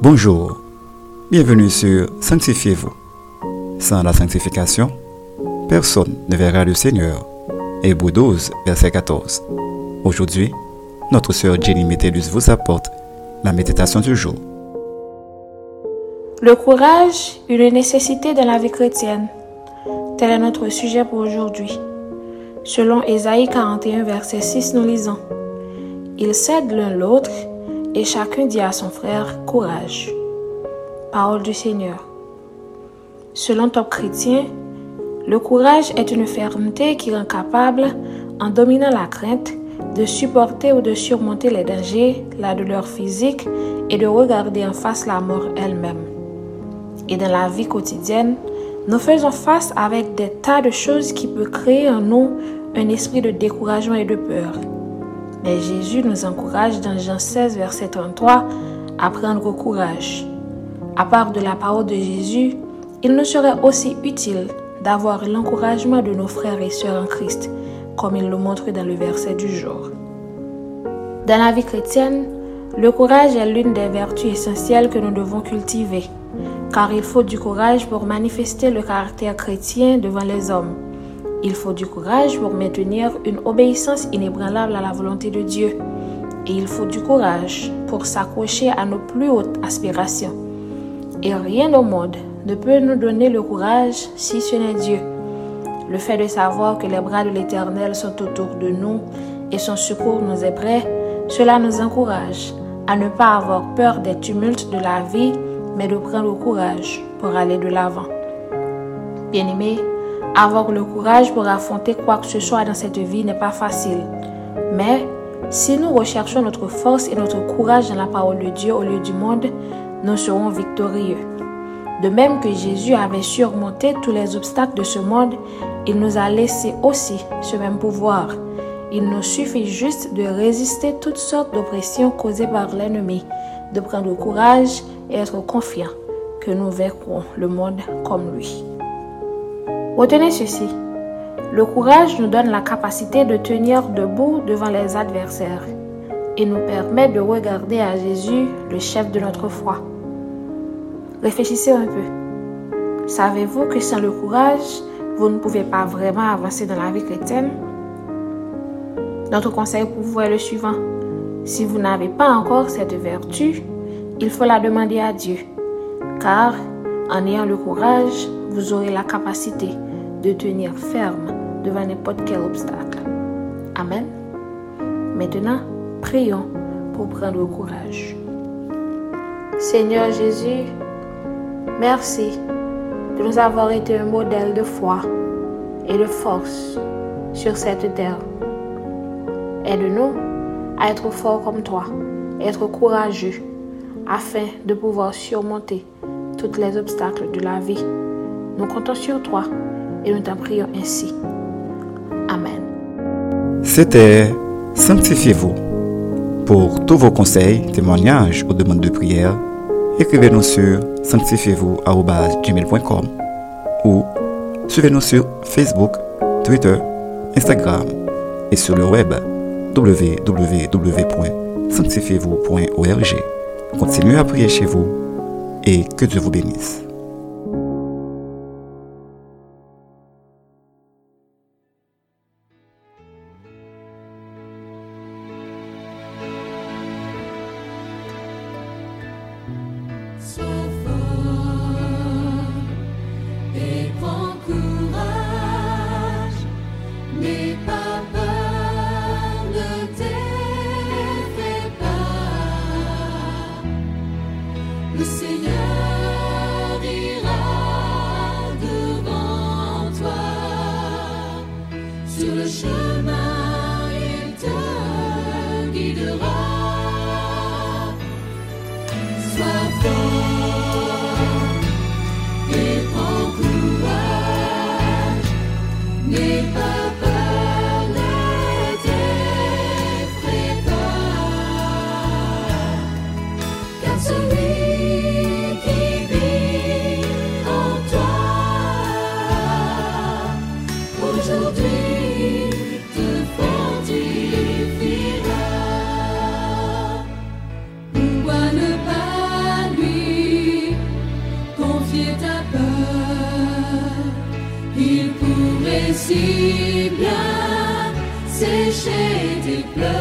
Bonjour, bienvenue sur Sanctifiez-vous. Sans la sanctification, personne ne verra le Seigneur. Hébreu 12, verset 14. Aujourd'hui, notre sœur Jenny Métellus vous apporte la méditation du jour. Le courage, une nécessité dans la vie chrétienne. Tel est notre sujet pour aujourd'hui. Selon Ésaïe 41, verset 6, nous lisons Ils cèdent l'un l'autre et chacun dit à son frère Courage. Parole du Seigneur. Selon Top Chrétien, le courage est une fermeté qui rend capable, en dominant la crainte, de supporter ou de surmonter les dangers, la douleur physique et de regarder en face la mort elle-même. Et dans la vie quotidienne, nous faisons face avec des tas de choses qui peuvent créer en nous un esprit de découragement et de peur. Mais Jésus nous encourage dans Jean 16, verset 33 à prendre courage. À part de la parole de Jésus, il nous serait aussi utile d'avoir l'encouragement de nos frères et sœurs en Christ, comme il le montre dans le verset du jour. Dans la vie chrétienne, le courage est l'une des vertus essentielles que nous devons cultiver, car il faut du courage pour manifester le caractère chrétien devant les hommes. Il faut du courage pour maintenir une obéissance inébranlable à la volonté de Dieu. Et il faut du courage pour s'accrocher à nos plus hautes aspirations. Et rien au monde ne peut nous donner le courage si ce n'est Dieu. Le fait de savoir que les bras de l'Éternel sont autour de nous et son secours nous est prêt, cela nous encourage à ne pas avoir peur des tumultes de la vie, mais de prendre courage pour aller de l'avant. Bien-aimés, avoir le courage pour affronter quoi que ce soit dans cette vie n'est pas facile. Mais si nous recherchons notre force et notre courage dans la parole de Dieu au lieu du monde, nous serons victorieux. De même que Jésus avait surmonté tous les obstacles de ce monde, il nous a laissé aussi ce même pouvoir. Il nous suffit juste de résister toutes sortes d'oppressions causées par l'ennemi, de prendre courage et être confiant que nous verrons le monde comme lui. Retenez ceci. Le courage nous donne la capacité de tenir debout devant les adversaires et nous permet de regarder à Jésus, le chef de notre foi. Réfléchissez un peu. Savez-vous que sans le courage, vous ne pouvez pas vraiment avancer dans la vie chrétienne? Notre conseil pour vous est le suivant. Si vous n'avez pas encore cette vertu, il faut la demander à Dieu. Car en ayant le courage, vous aurez la capacité de tenir ferme devant n'importe quel obstacle. Amen. Maintenant, prions pour prendre courage. Seigneur Jésus, merci de nous avoir été un modèle de foi et de force sur cette terre. Aide-nous à être forts comme toi, être courageux, afin de pouvoir surmonter tous les obstacles de la vie. Nous comptons sur toi et nous t'en prions ainsi. Amen. C'était Sanctifiez-vous. Pour tous vos conseils, témoignages ou demandes de prière, écrivez-nous sur sanctifiez-vous.com ou suivez-nous sur Facebook, Twitter, Instagram et sur le web www.sanctifiez-vous.org. Continuez à prier chez vous et que Dieu vous bénisse. Sur le chemin, il te guidera. Sois fort si bien sécher tes pleurs.